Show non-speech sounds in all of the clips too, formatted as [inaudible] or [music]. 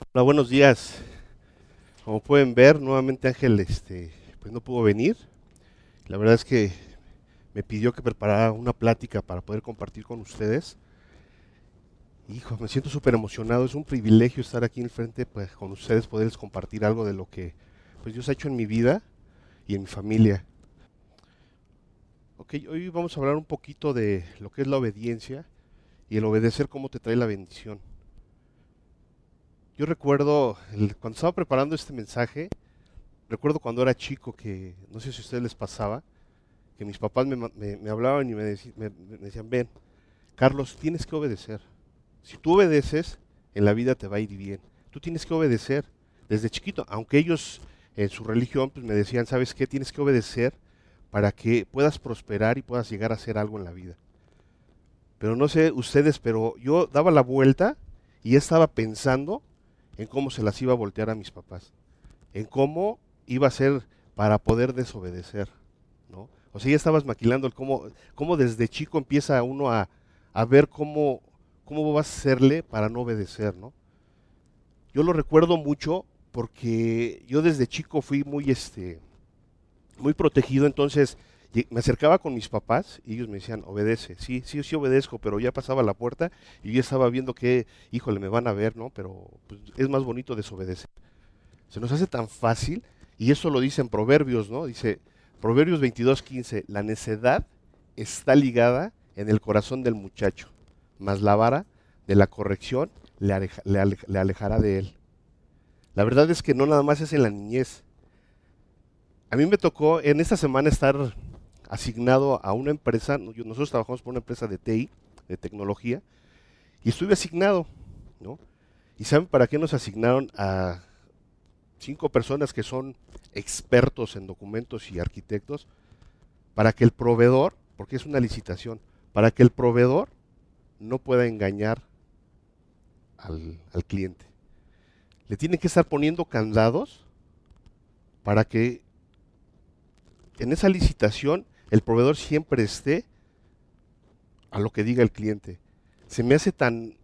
Hola, buenos días. Como pueden ver, nuevamente Ángel este, pues no pudo venir. La verdad es que me pidió que preparara una plática para poder compartir con ustedes. Hijo, me siento súper emocionado. Es un privilegio estar aquí en frente pues, con ustedes, poderles compartir algo de lo que pues, Dios ha hecho en mi vida y en mi familia. Ok, hoy vamos a hablar un poquito de lo que es la obediencia y el obedecer cómo te trae la bendición. Yo recuerdo, cuando estaba preparando este mensaje, recuerdo cuando era chico que, no sé si a ustedes les pasaba, que mis papás me, hablaban y me, decían, ven, Carlos, tienes que obedecer. Si tú obedeces, en la vida te va a ir bien. Tú tienes que obedecer desde chiquito, aunque ellos en su religión pues me decían, ¿sabes qué? Tienes que obedecer para que puedas prosperar y puedas llegar a hacer algo en la vida. Pero no sé ustedes, pero yo daba la vuelta y estaba pensando en cómo se las iba a voltear a mis papás, en cómo iba a ser para poder desobedecer, ¿no? O sea, ya estabas maquilando el cómo, cómo desde chico empieza uno a, a ver cómo, cómo vas a hacerle para no obedecer, ¿no? Yo lo recuerdo mucho porque yo desde chico fui muy, este, muy protegido, entonces me acercaba con mis papás y ellos me decían, obedece, sí, sí, sí obedezco, pero ya pasaba la puerta y yo estaba viendo que, híjole, me van a ver, ¿no? Pero pues, es más bonito desobedecer. Se nos hace tan fácil y eso lo dice en Proverbios, ¿no? Dice, Proverbios 22, 15, la necedad está ligada en el corazón del muchacho, mas la vara de la corrección le, le alejará de él. La verdad es que no nada más es en la niñez. A mí me tocó en esta semana estar asignado a una empresa, nosotros trabajamos por una empresa de TI, de tecnología, y estuve asignado, ¿no? ¿Y saben para qué nos asignaron a cinco personas que son expertos en documentos y arquitectos? Para que el proveedor, porque es una licitación, para que el proveedor no pueda engañar al, al cliente. Le tienen que estar poniendo candados para que en esa licitación el proveedor siempre esté a lo que diga el cliente. Se me hace tan,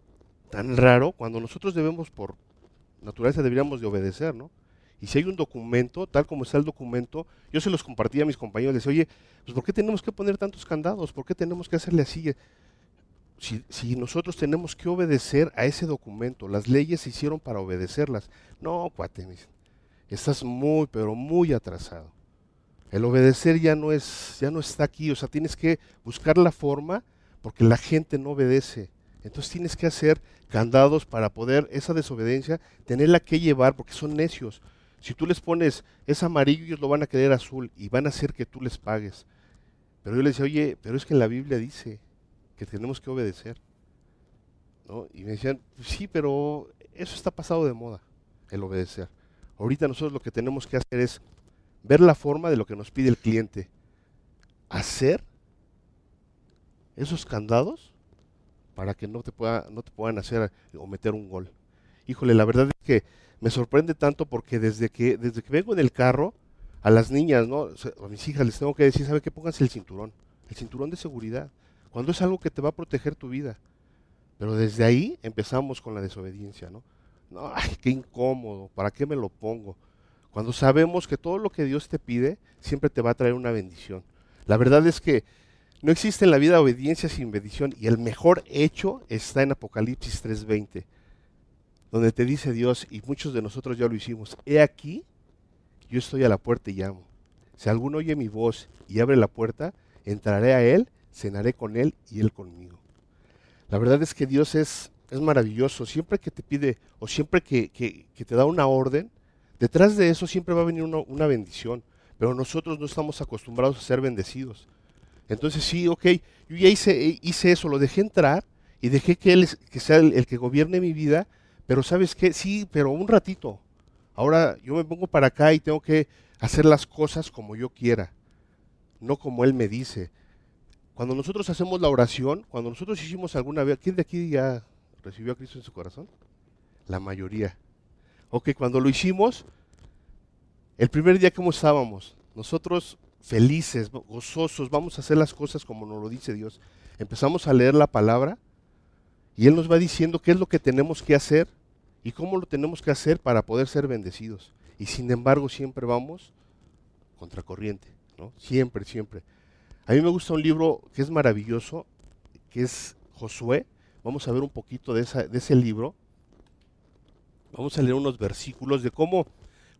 tan raro cuando nosotros debemos, por naturaleza, deberíamos de obedecer, ¿no? Y si hay un documento, tal como está el documento, yo se los compartía a mis compañeros, les decía, oye, pues ¿por qué tenemos que poner tantos candados? ¿Por qué tenemos que hacerle así? Si, si, nosotros tenemos que obedecer a ese documento, las leyes se hicieron para obedecerlas. No, cuate, estás muy, pero muy atrasado. El obedecer ya no es, ya no está aquí, o sea, tienes que buscar la forma porque la gente no obedece. Entonces tienes que hacer candados para poder esa desobediencia tenerla que llevar porque son necios. Si tú les pones es amarillo, ellos lo van a querer azul y van a hacer que tú les pagues. Pero yo les decía, oye, pero es que la Biblia dice que tenemos que obedecer. ¿No? Y me decían, sí, pero eso está pasado de moda, el obedecer. Ahorita nosotros lo que tenemos que hacer es ver la forma de lo que nos pide el cliente, hacer esos candados para que no te, pueda, no te puedan hacer o meter un gol. Híjole, la verdad es que me sorprende tanto porque desde que, desde que vengo en el carro, a las niñas, ¿no? a mis hijas les tengo que decir, ¿sabe qué? Pónganse el cinturón, el cinturón de seguridad, cuando es algo que te va a proteger tu vida. Pero desde ahí empezamos con la desobediencia, ¿no? No, ay, qué incómodo, ¿para qué me lo pongo? Cuando sabemos que todo lo que Dios te pide siempre te va a traer una bendición. La verdad es que no existe en la vida obediencia sin bendición y el mejor hecho está en Apocalipsis 3:20, donde te dice Dios, y muchos de nosotros ya lo hicimos, he aquí, yo estoy a la puerta y llamo. Si alguno oye mi voz y abre la puerta, entraré a él, cenaré con él y él conmigo. La verdad es que Dios es, es maravilloso. Siempre que te pide o siempre que, que te da una orden, Detrás de eso siempre va a venir una, bendición, pero nosotros no estamos acostumbrados a ser bendecidos. Entonces sí, ok, yo ya hice, hice eso, lo dejé entrar y dejé que Él que sea el, que gobierne mi vida, pero sabes qué, sí, pero un ratito. Ahora yo me pongo para acá y tengo que hacer las cosas como yo quiera, no como Él me dice. Cuando nosotros hacemos la oración, cuando nosotros hicimos alguna vez, ¿quién de aquí ya recibió a Cristo en su corazón? La mayoría. Ok, cuando lo hicimos, el primer día como estábamos, nosotros felices, gozosos, vamos a hacer las cosas como nos lo dice Dios. Empezamos a leer la palabra y Él nos va diciendo qué es lo que tenemos que hacer y cómo lo tenemos que hacer para poder ser bendecidos. Y sin embargo siempre vamos contracorriente, ¿no? Siempre, siempre. A mí me gusta un libro que es maravilloso, que es Josué. Vamos a ver un poquito de, de ese libro. Vamos a leer unos versículos de cómo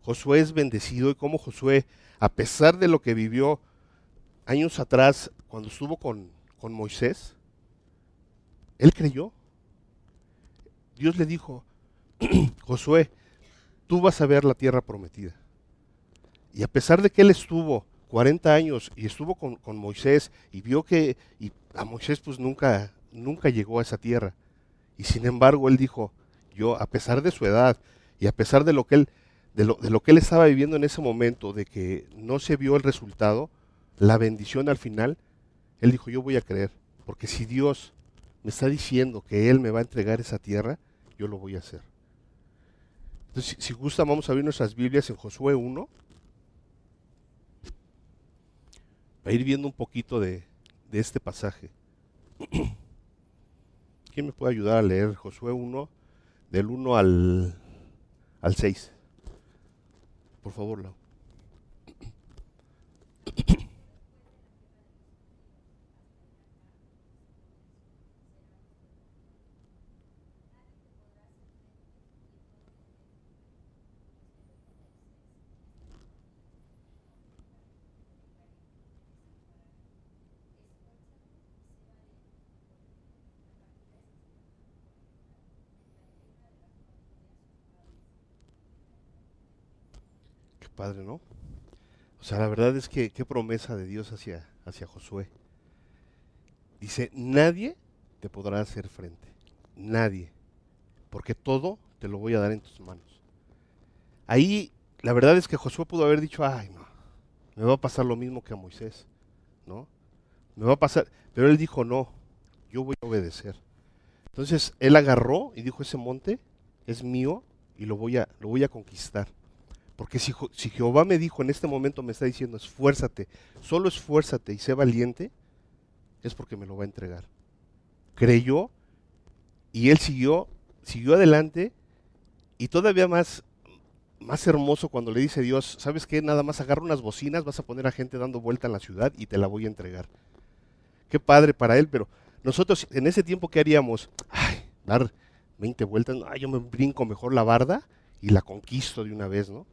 Josué es bendecido y cómo Josué, a pesar de lo que vivió años atrás cuando estuvo con, con Moisés, él creyó. Dios le dijo, [clears throat] Josué, tú vas a ver la tierra prometida. Y a pesar de que él estuvo 40 años y estuvo con, Moisés y vio que y a Moisés pues nunca, nunca llegó a esa tierra. Y sin embargo él dijo, yo a pesar de su edad y a pesar de lo que él, de lo, de lo que él estaba viviendo en ese momento, de que no se vio el resultado, la bendición al final, él dijo, yo voy a creer, porque si Dios me está diciendo que Él me va a entregar esa tierra, yo lo voy a hacer. Entonces, si, gusta, vamos a abrir nuestras Biblias en Josué 1. Para ir viendo un poquito de, este pasaje. [clears throat] ¿Quién me puede ayudar a leer Josué 1, del 1 al, al 6? Por favor, Lau. Padre, ¿no? O sea, la verdad es que qué promesa de Dios hacia, hacia Josué. Dice, nadie te podrá hacer frente. Nadie. Porque todo te lo voy a dar en tus manos. Ahí, la verdad es que Josué pudo haber dicho, ay, no, me va a pasar lo mismo que a Moisés, ¿no? Me va a pasar, pero él dijo, no, yo voy a obedecer. Entonces, él agarró y dijo, ese monte es mío y lo voy a, lo voy a conquistar. Porque si, Jehová me dijo en este momento, me está diciendo, esfuérzate, solo esfuérzate y sé valiente, es porque me lo va a entregar. Creyó y él siguió, siguió adelante y todavía más, más hermoso cuando le dice Dios, ¿sabes qué? Nada más agarra unas bocinas, vas a poner a gente dando vuelta en la ciudad y te la voy a entregar. Qué padre para él, pero nosotros en ese tiempo, ¿qué haríamos? Ay, dar 20 vueltas, ay, yo me brinco mejor la barda y la conquisto de una vez, ¿no?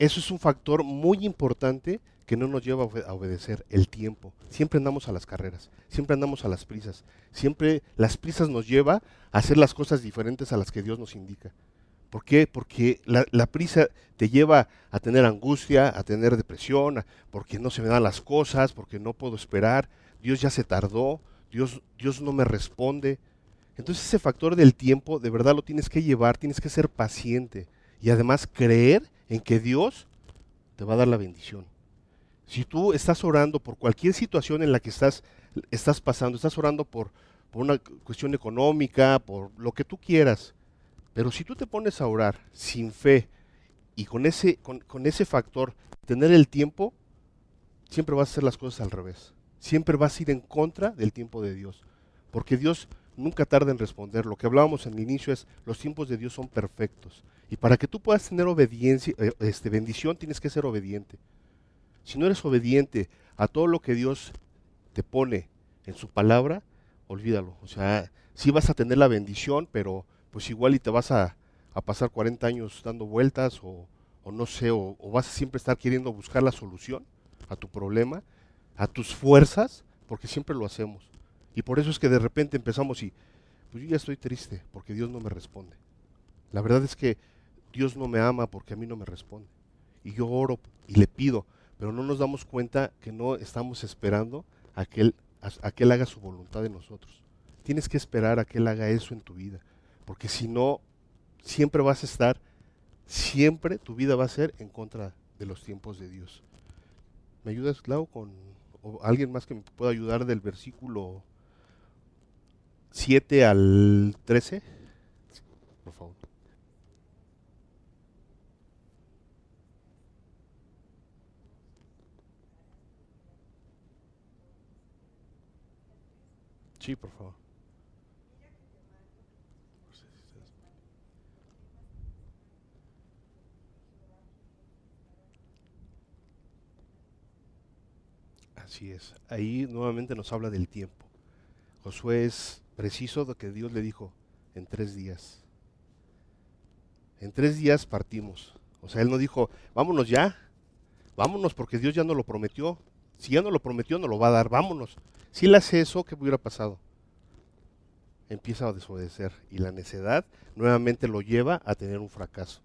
Eso es un factor muy importante que no nos lleva a obedecer el tiempo. Siempre andamos a las carreras, siempre andamos a las prisas. Siempre las prisas nos lleva a hacer las cosas diferentes a las que Dios nos indica. ¿Por qué? Porque la, prisa te lleva a tener angustia, a tener depresión, porque no se me dan las cosas, porque no puedo esperar, Dios ya se tardó, Dios, Dios no me responde. Entonces ese factor del tiempo de verdad lo tienes que llevar, tienes que ser paciente y además creer en que Dios te va a dar la bendición. Si tú estás orando por cualquier situación en la que estás, estás pasando, estás orando por, por una cuestión económica, por lo que tú quieras, pero si tú te pones a orar sin fe y con ese, con, con ese factor, tener el tiempo, siempre vas a hacer las cosas al revés. Siempre vas a ir en contra del tiempo de Dios. Porque Dios nunca tarda en responder. Lo que hablábamos en el inicio es, los tiempos de Dios son perfectos. Y para que tú puedas tener obediencia, eh, este, bendición, tienes que ser obediente. Si no eres obediente a todo lo que Dios te pone en su palabra, olvídalo. O sea, sí vas a tener la bendición, pero pues igual y te vas a, pasar 40 años dando vueltas o, no sé, o, o, vas a siempre estar queriendo buscar la solución a tu problema, a tus fuerzas, porque siempre lo hacemos. Y por eso es que de repente empezamos y, pues yo ya estoy triste porque Dios no me responde. La verdad es que Dios no me ama porque a mí no me responde. Y yo oro y le pido, pero no nos damos cuenta que no estamos esperando a que Él, a, que haga su voluntad en nosotros. Tienes que esperar a que Él haga eso en tu vida, porque si no, siempre vas a estar, siempre tu vida va a ser en contra de los tiempos de Dios. ¿Me ayudas, Clau, con alguien más que me pueda ayudar del versículo 7 al 13? Por favor. Sí, por favor. Así es. Ahí nuevamente nos habla del tiempo. Josué es preciso de que Dios le dijo, en tres días. En tres días partimos. O sea, él no dijo, vámonos ya, vámonos porque Dios ya nos lo prometió, si ya no lo prometió, no lo va a dar, vámonos. Si él hace eso, ¿qué hubiera pasado? Empieza a desobedecer y la necedad nuevamente lo lleva a tener un fracaso.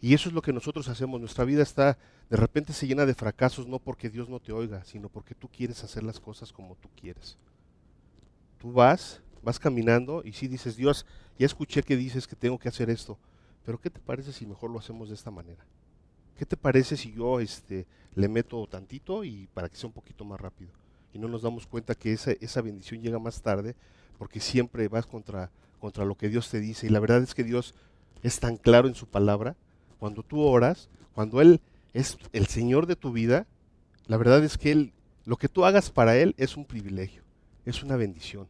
Y eso es lo que nosotros hacemos. Nuestra vida está, de repente se llena de fracasos, no porque Dios no te oiga, sino porque tú quieres hacer las cosas como tú quieres. Tú vas, vas caminando y si dices, Dios, ya escuché que dices que tengo que hacer esto, pero ¿qué te parece si mejor lo hacemos de esta manera? ¿Qué te parece si yo este, le meto tantito y para que sea un poquito más rápido? Y no nos damos cuenta que esa, bendición llega más tarde porque siempre vas contra, contra lo que Dios te dice. Y la verdad es que Dios es tan claro en su palabra cuando tú oras, cuando Él es el Señor de tu vida, la verdad es que Él, lo que tú hagas para Él es un privilegio, es una bendición.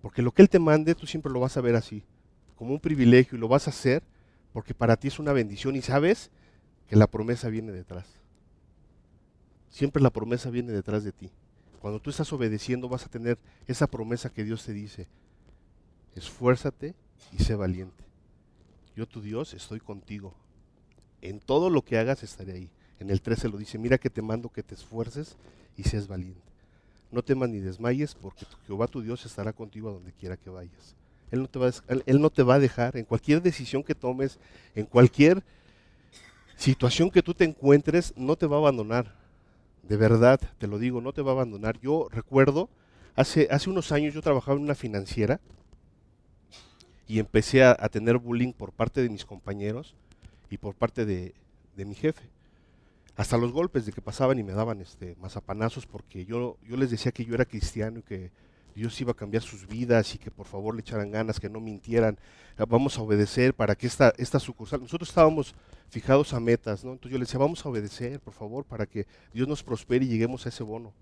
Porque lo que Él te mande, tú siempre lo vas a ver así, como un privilegio y lo vas a hacer porque para ti es una bendición y sabes que la promesa viene detrás. Siempre la promesa viene detrás de ti. Cuando tú estás obedeciendo vas a tener esa promesa que Dios te dice. Esfuérzate y sé valiente. Yo tu Dios estoy contigo en todo lo que hagas estaré ahí. En el 13 lo dice, mira que te mando que te esfuerces y seas valiente. No temas ni desmayes, porque Jehová tu Dios estará contigo a donde quiera que vayas. Él no, te va él no te va a dejar en cualquier decisión que tomes, en cualquier situación que tú te encuentres, no te va a abandonar. De verdad, te lo digo, no te va a abandonar. Yo recuerdo, hace, hace unos años yo trabajaba en una financiera y empecé a tener bullying por parte de mis compañeros y por parte de, mi jefe. Hasta los golpes de que pasaban y me daban este, mazapanazos porque yo, yo les decía que yo era cristiano y que Dios iba a cambiar sus vidas y que por favor le echaran ganas, que no mintieran. Ah, vamos a obedecer para que esta, esta sucursal, nosotros estábamos fijados a metas, ¿no? Entonces yo les decía, vamos a obedecer, por favor, para que Dios nos prospere y lleguemos a ese bono.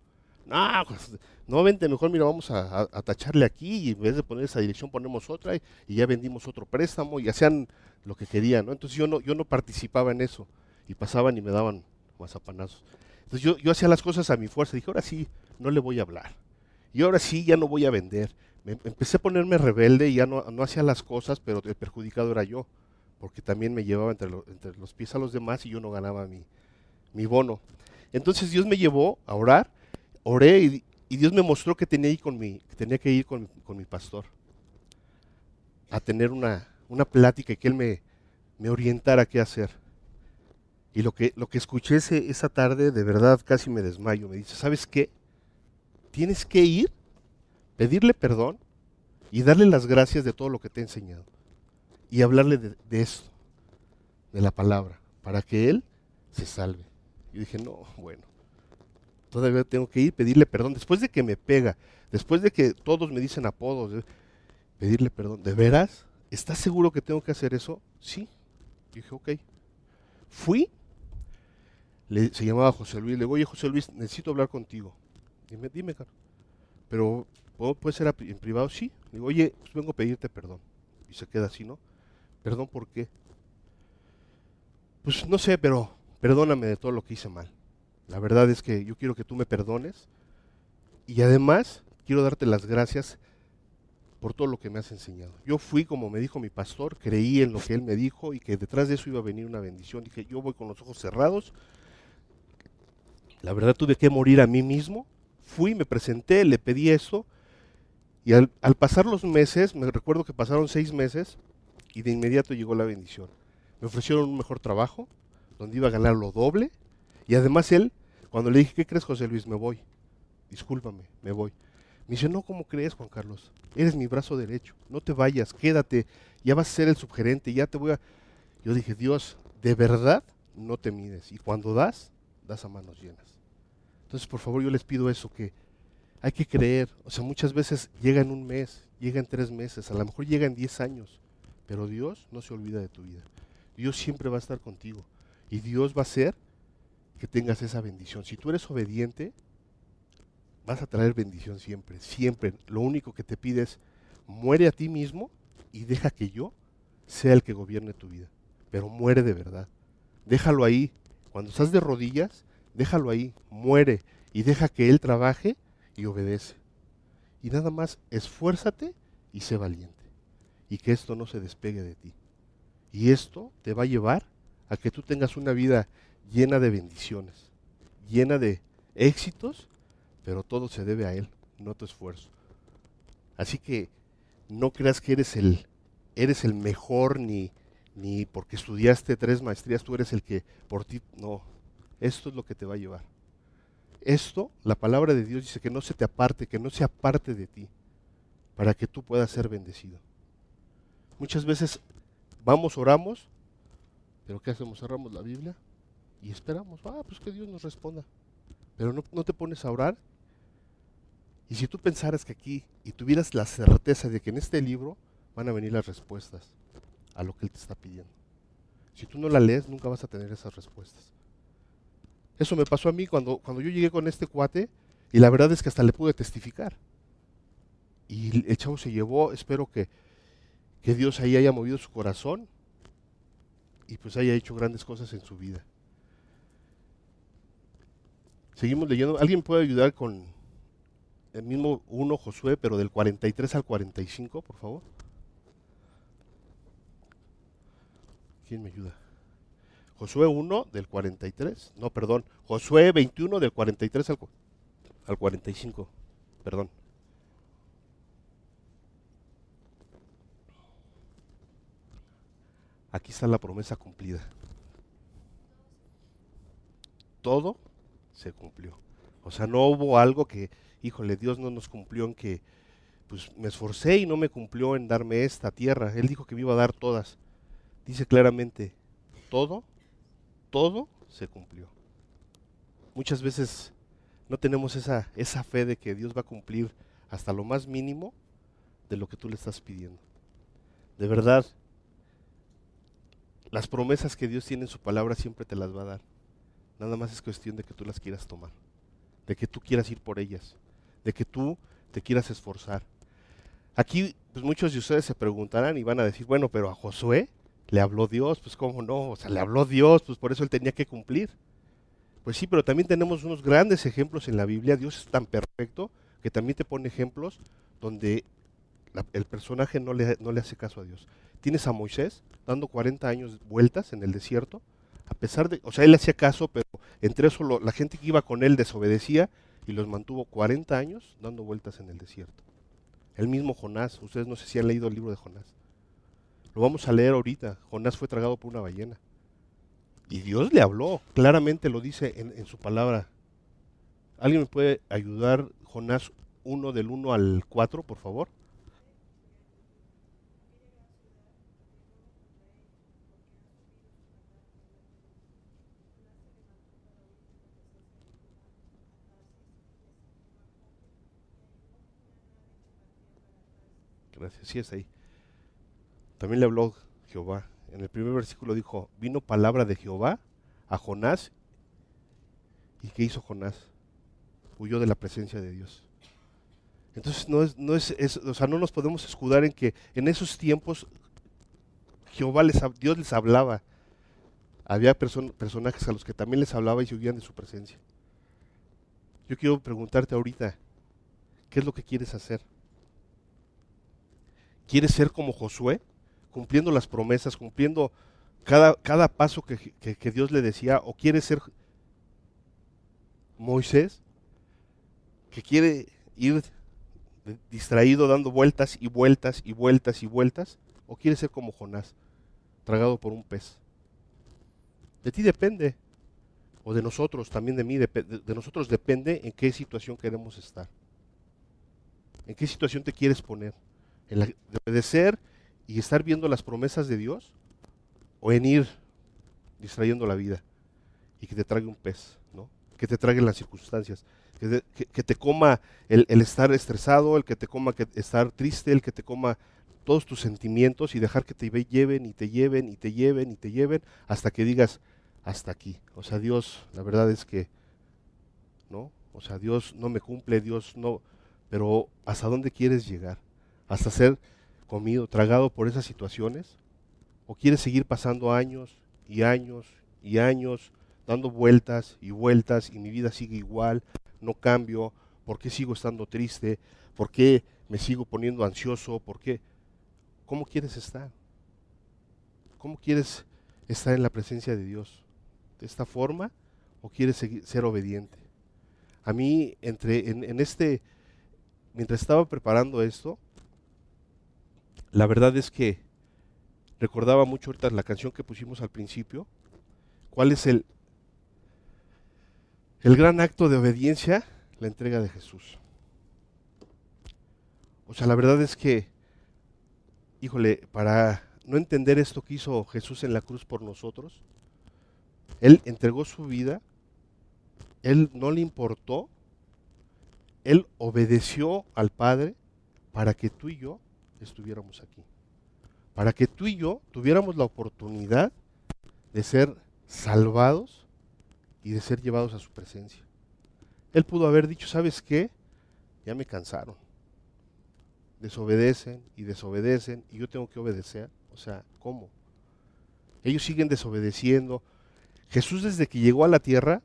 No, pues, no, vente, mejor mira, vamos a, tacharle aquí y en vez de poner esa dirección ponemos otra y, ya vendimos otro préstamo y hacían lo que querían, ¿no? Entonces yo no, yo no participaba en eso y pasaban y me daban mazapanazos. Entonces yo, yo hacía las cosas a mi fuerza, dije, ahora sí, no le voy a hablar. Y ahora sí, ya no voy a vender. Me, empecé a ponerme rebelde y ya no, no hacía las cosas, pero el perjudicado era yo, porque también me llevaba entre, los pies a los demás y yo no ganaba mi, mi bono. Entonces Dios me llevó a orar oré y, Dios me mostró que tenía, con mi, que, tenía que ir con, mi pastor a tener una, una plática y que él me, me orientara qué hacer. Y lo que, lo que escuché esa tarde, de verdad casi me desmayo. Me dice, ¿sabes qué? Tienes que ir, pedirle perdón y darle las gracias de todo lo que te he enseñado. Y hablarle de, de esto, de la palabra, para que él se salve. Yo dije, no, bueno todavía tengo que ir, pedirle perdón, después de que me pega, después de que todos me dicen apodos, pedirle perdón, ¿de veras? ¿Estás seguro que tengo que hacer eso? Sí. dije, ok. Fui, se llamaba José Luis, le digo, oye José Luis, necesito hablar contigo. Dime, dime, caro. Pero, ¿puede ser en privado? Sí. Digo, oye, pues vengo a pedirte perdón. Y se queda así, ¿no? ¿Perdón por qué? Pues no sé, pero perdóname de todo lo que hice mal. La verdad es que yo quiero que tú me perdones y además quiero darte las gracias por todo lo que me has enseñado. Yo fui como me dijo mi pastor, creí en lo que él me dijo y que detrás de eso iba a venir una bendición. Dije, yo voy con los ojos cerrados. La verdad tuve que morir a mí mismo. Fui, me presenté, le pedí eso. Y al, al pasar los meses, me recuerdo que pasaron seis meses y de inmediato llegó la bendición. Me ofrecieron un mejor trabajo, donde iba a ganar lo doble. Y además él cuando le dije, ¿qué crees, José Luis? Me voy. Discúlpame, me voy. Me dice, no, ¿cómo crees, Juan Carlos? Eres mi brazo derecho. No te vayas, quédate. Ya vas a ser el subgerente, ya te voy a... Yo dije, Dios, de verdad no te mides. Y cuando das, das a manos llenas. Entonces, por favor, yo les pido eso, que hay que creer. O sea, muchas veces llega en un mes, llega en tres meses, a lo mejor llega en diez años. Pero Dios no se olvida de tu vida. Dios siempre va a estar contigo. Y Dios va a ser que tengas esa bendición. Si tú eres obediente, vas a traer bendición siempre, siempre. Lo único que te pides, muere a ti mismo y deja que yo sea el que gobierne tu vida. Pero muere de verdad. Déjalo ahí. Cuando estás de rodillas, déjalo ahí, muere y deja que Él trabaje y obedece. Y nada más esfuérzate y sé valiente. Y que esto no se despegue de ti. Y esto te va a llevar a que tú tengas una vida llena de bendiciones, llena de éxitos, pero todo se debe a Él, no a tu esfuerzo. Así que no creas que eres el, eres el mejor ni, ni porque estudiaste tres maestrías, tú eres el que por ti, no, esto es lo que te va a llevar. Esto, la palabra de Dios dice que no se te aparte, que no se aparte de ti, para que tú puedas ser bendecido. Muchas veces vamos, oramos, pero ¿qué hacemos? Cerramos la Biblia y esperamos, ah, pues que Dios nos responda. Pero no, no te pones a orar. Y si tú pensaras que aquí y tuvieras la certeza de que en este libro van a venir las respuestas a lo que Él te está pidiendo. Si tú no la lees, nunca vas a tener esas respuestas. Eso me pasó a mí cuando, cuando yo llegué con este cuate y la verdad es que hasta le pude testificar. Y el chavo se llevó, espero que, que Dios ahí haya movido su corazón y pues haya hecho grandes cosas en su vida. Seguimos leyendo. ¿Alguien puede ayudar con el mismo 1 Josué, pero del 43 al 45, por favor? ¿Quién me ayuda? Josué 1 del 43, no, perdón, Josué 21 del 43 al, al 45, perdón. Aquí está la promesa cumplida. Todo se cumplió. O sea, no hubo algo que, híjole, Dios no nos cumplió en que, pues me esforcé y no me cumplió en darme esta tierra. Él dijo que me iba a dar todas. Dice claramente, todo, todo se cumplió. Muchas veces no tenemos esa, esa fe de que Dios va a cumplir hasta lo más mínimo de lo que tú le estás pidiendo. De verdad, las promesas que Dios tiene en su palabra siempre te las va a dar. Nada más es cuestión de que tú las quieras tomar, de que tú quieras ir por ellas, de que tú te quieras esforzar. Aquí, pues muchos de ustedes se preguntarán y van a decir, bueno, pero a Josué le habló Dios, pues cómo no, o sea, le habló Dios, pues por eso él tenía que cumplir. Pues sí, pero también tenemos unos grandes ejemplos en la Biblia. Dios es tan perfecto que también te pone ejemplos donde el personaje no le, no le hace caso a Dios. Tienes a Moisés dando 40 años vueltas en el desierto, a pesar de, o sea, él hacía caso, pero entre eso la gente que iba con él desobedecía y los mantuvo 40 años dando vueltas en el desierto. El mismo Jonás, ustedes no sé si han leído el libro de Jonás. Lo vamos a leer ahorita. Jonás fue tragado por una ballena. Y Dios le habló, claramente lo dice en, en su palabra. ¿Alguien me puede ayudar, Jonás 1 del 1 al 4, por favor? Gracias, sí es ahí. También le habló Jehová. En el primer versículo dijo, vino palabra de Jehová a Jonás. ¿Y qué hizo Jonás? Huyó de la presencia de Dios. Entonces no es, no es, o sea, no nos podemos escudar en que en esos tiempos Jehová les, Dios les hablaba. Había personajes a los que también les hablaba y se huían de su presencia. Yo quiero preguntarte ahorita, ¿qué es lo que quieres hacer? ¿Quieres ser como Josué? Cumpliendo las promesas, cumpliendo cada, cada paso que, que Dios le decía. ¿O quieres ser Moisés? Que quiere ir distraído dando vueltas y vueltas y vueltas y vueltas? ¿O quieres ser como Jonás, tragado por un pez? De ti depende, o de nosotros, también de mí, de, de, nosotros depende en qué situación queremos estar. ¿En qué situación te quieres poner? ¿En la de obedecer y estar viendo las promesas de Dios? ¿O en ir distrayendo la vida y que te trague un pez, ¿no? que te traguen las circunstancias? que, te coma el, estar estresado, el que te coma que estar triste, el que te coma todos tus sentimientos y dejar que te lleven y te lleven y te lleven y te lleven hasta que digas, hasta aquí. O sea, Dios, la verdad es que, ¿no? O sea, Dios no me cumple, Dios no, pero ¿hasta dónde quieres llegar? ¿Hasta ser comido, tragado por esas situaciones? ¿O quieres seguir pasando años y años y años dando vueltas y vueltas y mi vida sigue igual, no cambio? ¿Por qué sigo estando triste? ¿Por qué me sigo poniendo ansioso? ¿Por qué? ¿Cómo quieres estar? ¿Cómo quieres estar en la presencia de Dios? ¿De esta forma o quieres ser obediente? A mí, entre, en, este, mientras estaba preparando esto, la verdad es que recordaba mucho ahorita la canción que pusimos al principio. ¿Cuál es el, el gran acto de obediencia? La entrega de Jesús. O sea, la verdad es que, híjole, para no entender esto que hizo Jesús en la cruz por nosotros, Él entregó su vida, Él no le importó, Él obedeció al Padre para que tú y yo estuviéramos aquí. Para que tú y yo tuviéramos la oportunidad de ser salvados y de ser llevados a su presencia. Él pudo haber dicho, ¿sabes qué? Ya me cansaron. Desobedecen y desobedecen y yo tengo que obedecer. O sea, ¿cómo? Ellos siguen desobedeciendo. Jesús desde que llegó a la tierra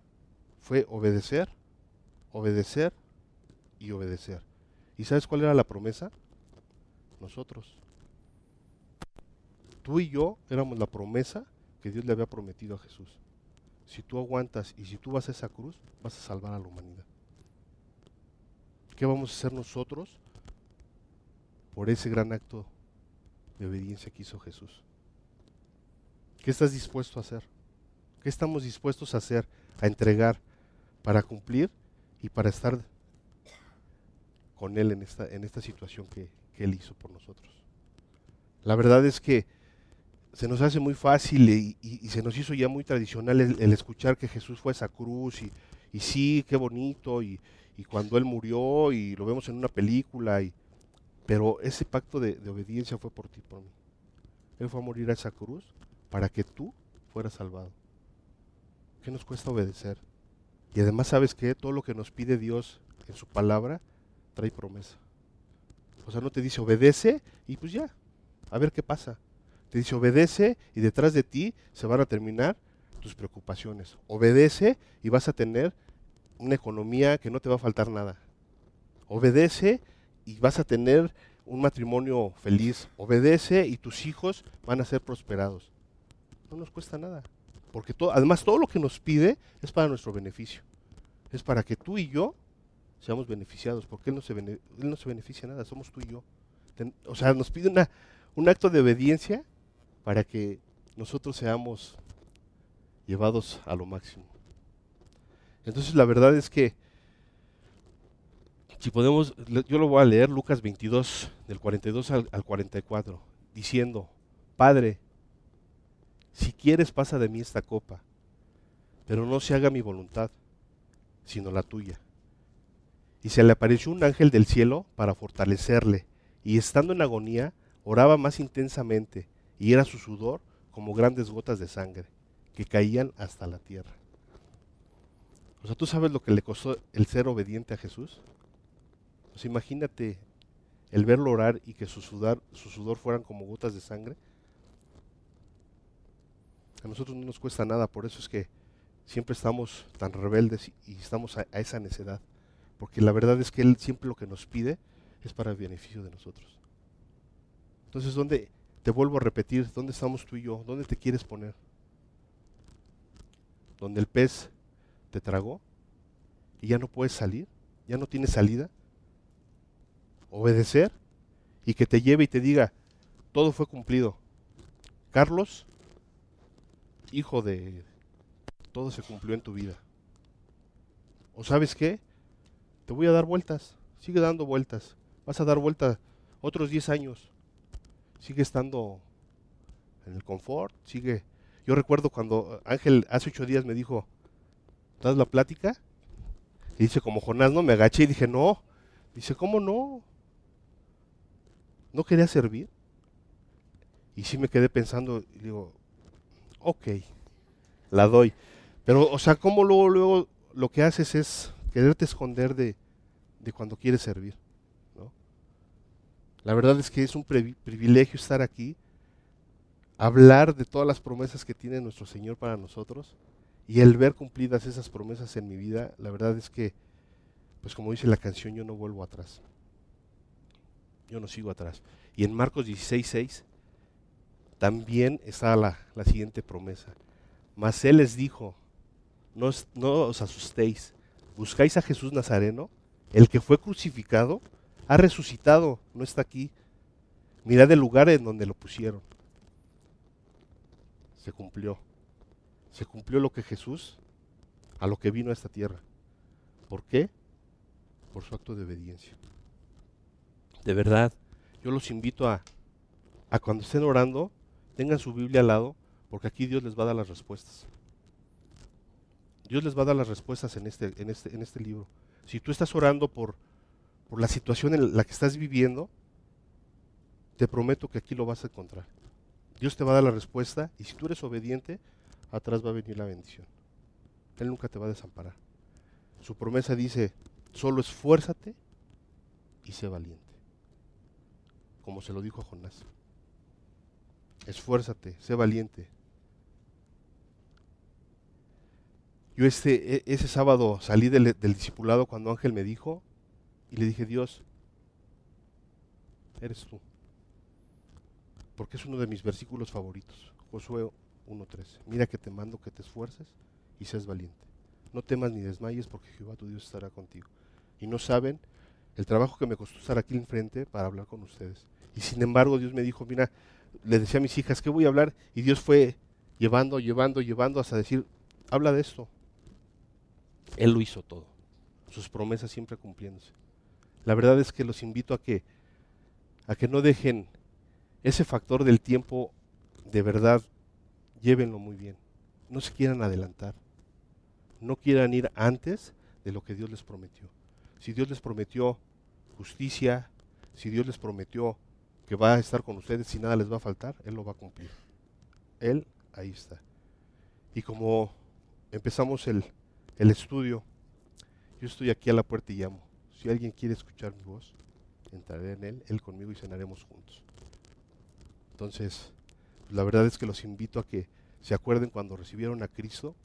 fue obedecer, obedecer y obedecer. ¿Y sabes cuál era la promesa? Nosotros. Tú y yo éramos la promesa que Dios le había prometido a Jesús. Si tú aguantas y si tú vas a esa cruz, vas a salvar a la humanidad. ¿Qué vamos a hacer nosotros por ese gran acto de obediencia que hizo Jesús? ¿Qué estás dispuesto a hacer? ¿Qué estamos dispuestos a hacer, a entregar para cumplir y para estar con Él en esta, en esta situación que, Él hizo por nosotros? La verdad es que se nos hace muy fácil y, se nos hizo ya muy tradicional el, escuchar que Jesús fue a esa cruz y, sí, qué bonito, y, cuando Él murió y lo vemos en una película, pero ese pacto de, obediencia fue por ti, por mí. Él fue a morir a esa cruz para que tú fueras salvado. ¿Qué nos cuesta obedecer? Y además, ¿sabes que Todo lo que nos pide Dios en su palabra trae promesa. O sea, no te dice obedece y pues ya, a ver qué pasa. Te dice obedece y detrás de ti se van a terminar tus preocupaciones. Obedece y vas a tener una economía que no te va a faltar nada. Obedece y vas a tener un matrimonio feliz. Obedece y tus hijos van a ser prosperados. No nos cuesta nada. Porque además todo lo que nos pide es para nuestro beneficio. Es para que tú y yo seamos beneficiados. Porque Él no se, él no se beneficia nada, somos tú y yo. o sea, nos pide una, un acto de obediencia para que nosotros seamos llevados a lo máximo. Entonces la verdad es que si podemos, yo lo voy a leer, Lucas 22, del 42 al, 44, diciendo, Padre, si quieres pasa de mí esta copa, pero no se haga mi voluntad, sino la tuya. Y se le apareció un ángel del cielo para fortalecerle, y estando en agonía, oraba más intensamente, y era su sudor como grandes gotas de sangre, que caían hasta la tierra. O sea, ¿tú sabes lo que le costó el ser obediente a Jesús? Pues imagínate el verlo orar y que su sudor, su sudor fueran como gotas de sangre. A nosotros no nos cuesta nada, por eso es que siempre estamos tan rebeldes y, estamos a, esa necedad. Porque la verdad es que Él siempre lo que nos pide es para el beneficio de nosotros. Entonces, ¿dónde, te vuelvo a repetir, dónde estamos tú y yo? ¿Dónde te quieres poner? ¿Donde el pez te tragó y ya no puedes salir? ¿Ya no tienes salida? obedecer y que te lleve y te diga, todo fue cumplido. Carlos, hijo de, todo se cumplió en tu vida. ¿O sabes qué? Te voy a dar vueltas, sigue dando vueltas. Vas a dar vueltas otros 10 años. Sigue estando en el confort, sigue. Yo recuerdo cuando Ángel hace ocho días me dijo, ¿das la plática? Y dice, como Jonás, no, me agaché y dije, no. Dice, ¿cómo no? no quería servir. Y sí me quedé pensando, y digo, ok, la doy. Pero, o sea, ¿cómo luego, luego lo que haces es quererte esconder de, de cuando quieres servir? ¿no? La verdad es que es un privilegio estar aquí, hablar de todas las promesas que tiene nuestro Señor para nosotros y el ver cumplidas esas promesas en mi vida, la verdad es que pues como dice la canción, yo no vuelvo atrás. Yo no sigo atrás. Y en Marcos 16, 6 también está la, la siguiente promesa. Mas Él les dijo, no, no os asustéis, buscáis a Jesús Nazareno, el que fue crucificado, ha resucitado, no está aquí. Mirad el lugar en donde lo pusieron. Se cumplió. Se cumplió lo que Jesús, a lo que vino a esta tierra. ¿Por qué? Por su acto de obediencia. De verdad, yo los invito a, a cuando estén orando, tengan su Biblia al lado, porque aquí Dios les va a dar las respuestas. Dios les va a dar las respuestas en este, en este, en este libro. Si tú estás orando por, por la situación en la que estás viviendo, te prometo que aquí lo vas a encontrar. Dios te va a dar la respuesta y si tú eres obediente, atrás va a venir la bendición. Él nunca te va a desamparar. Su promesa dice, solo esfuérzate y sé valiente. Como se lo dijo a Jonás esfuérzate, sé valiente. Yo este, e, ese sábado salí del, del discipulado cuando Ángel me dijo y le dije, Dios, eres tú. Porque es uno de mis versículos favoritos. Josué 1.13. Mira que te mando que te esfuerces y seas valiente. No temas ni desmayes porque Jehová tu Dios estará contigo. Y no saben el trabajo que me costó estar aquí enfrente para hablar con ustedes. Y sin embargo Dios me dijo, mira, le decía a mis hijas, ¿qué voy a hablar? Y Dios fue llevando, llevando, llevando hasta decir, habla de esto. Él lo hizo todo. Sus promesas siempre cumpliéndose. La verdad es que los invito a que, a que no dejen ese factor del tiempo de verdad, llévenlo muy bien. No se quieran adelantar. No quieran ir antes de lo que Dios les prometió. Si Dios les prometió justicia, si Dios les prometió que va a estar con ustedes y nada les va a faltar, Él lo va a cumplir. Él ahí está. Y como empezamos el, el estudio, yo estoy aquí a la puerta y llamo. Si alguien quiere escuchar mi voz, entraré en Él, Él conmigo y cenaremos juntos. Entonces, la verdad es que los invito a que se acuerden cuando recibieron a Cristo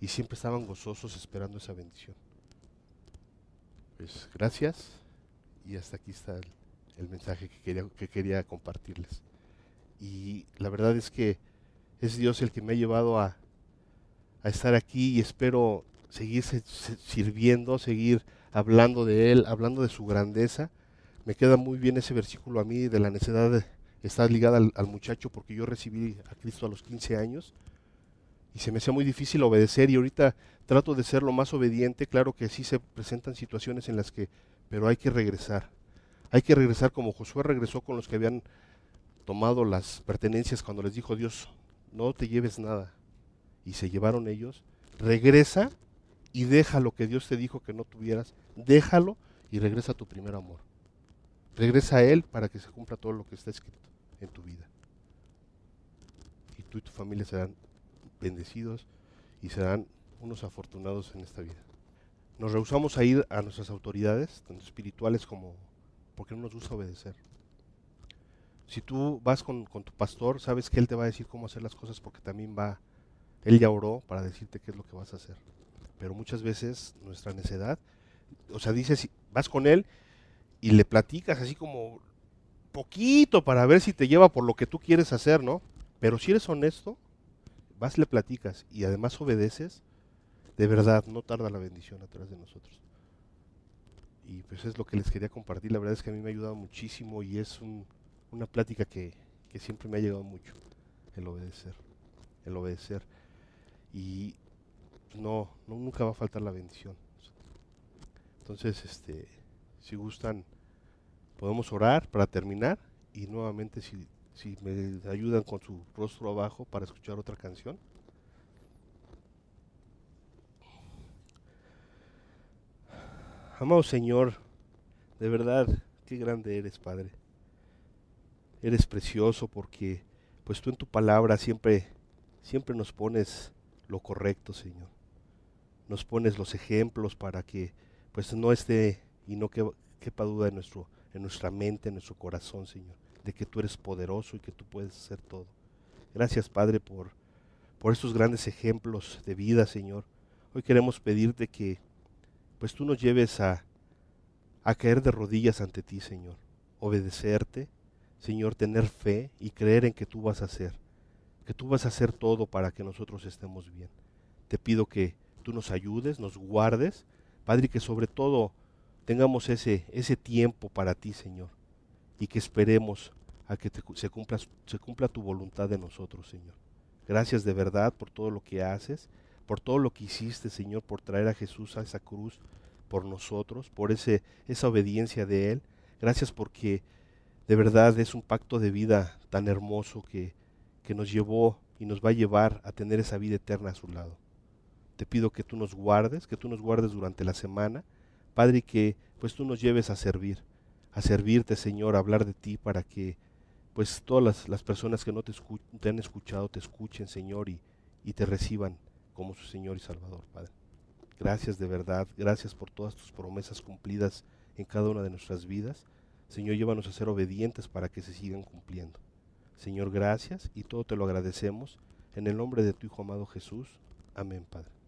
y siempre estaban gozosos esperando esa bendición. Pues gracias y hasta aquí está el el mensaje que quería, que quería compartirles. Y la verdad es que es Dios el que me ha llevado a, a estar aquí y espero seguir sirviendo, seguir hablando de Él, hablando de su grandeza. Me queda muy bien ese versículo a mí de la necesidad de estar ligada al, al, muchacho porque yo recibí a Cristo a los 15 años y se me hacía muy difícil obedecer y ahorita trato de ser lo más obediente. Claro que sí se presentan situaciones en las que, pero hay que regresar. Hay que regresar como Josué regresó con los que habían tomado las pertenencias cuando les dijo Dios, no te lleves nada. Y se llevaron ellos. Regresa y deja lo que Dios te dijo que no tuvieras. Déjalo y regresa a tu primer amor. Regresa a Él para que se cumpla todo lo que está escrito en tu vida. Y tú y tu familia serán bendecidos y serán unos afortunados en esta vida. Nos rehusamos a ir a nuestras autoridades, tanto espirituales como porque no nos gusta obedecer. Si tú vas con, tu pastor, sabes que él te va a decir cómo hacer las cosas porque también va, él ya oró para decirte qué es lo que vas a hacer. Pero muchas veces nuestra necedad, o sea, dices, vas con él y le platicas así como poquito para ver si te lleva por lo que tú quieres hacer, ¿no? Pero si eres honesto, vas le platicas y además obedeces, de verdad, no tarda la bendición atrás de nosotros y pues es lo que les quería compartir. La verdad es que a mí me ha ayudado muchísimo y es una plática que, siempre me ha llegado mucho, el obedecer, el obedecer. Y no, no, nunca va a faltar la bendición. Entonces, este, si gustan, podemos orar para terminar y nuevamente si, si me ayudan con su rostro abajo para escuchar otra canción. Amado Señor, de verdad, qué grande eres, Padre. Eres precioso porque pues tú en tu palabra siempre siempre nos pones lo correcto, Señor. Nos pones los ejemplos para que pues no esté y no quepa duda en nuestro en nuestra mente, en nuestro corazón, Señor, de que tú eres poderoso y que tú puedes hacer todo. Gracias, Padre, por por estos grandes ejemplos de vida, Señor. Hoy queremos pedirte que pues tú nos lleves a, a caer de rodillas ante ti, Señor, obedecerte, Señor, tener fe y creer en que tú vas a hacer, que tú vas a hacer todo para que nosotros estemos bien. Te pido que tú nos ayudes, nos guardes, Padre, que sobre todo tengamos ese, ese tiempo para ti, Señor, y que esperemos a que se, cumpla, se cumpla tu voluntad de nosotros, Señor. Gracias de verdad por todo lo que haces, por todo lo que hiciste, Señor, por traer a Jesús a esa cruz por nosotros, por ese, esa obediencia de Él. Gracias porque de verdad es un pacto de vida tan hermoso que, que nos llevó y nos va a llevar a tener esa vida eterna a su lado. Te pido que tú nos guardes, que tú nos guardes durante la semana, Padre, y que pues tú nos lleves a servir, a servirte, Señor, a hablar de ti para que pues todas las, personas que no te, te, han escuchado te escuchen, Señor, y, y te reciban como su Señor y Salvador, Padre. Gracias de verdad, gracias por todas tus promesas cumplidas en cada una de nuestras vidas. Señor, llévanos a ser obedientes para que se sigan cumpliendo. Señor, gracias y todo te lo agradecemos. En el nombre de tu Hijo amado Jesús. Amén, Padre.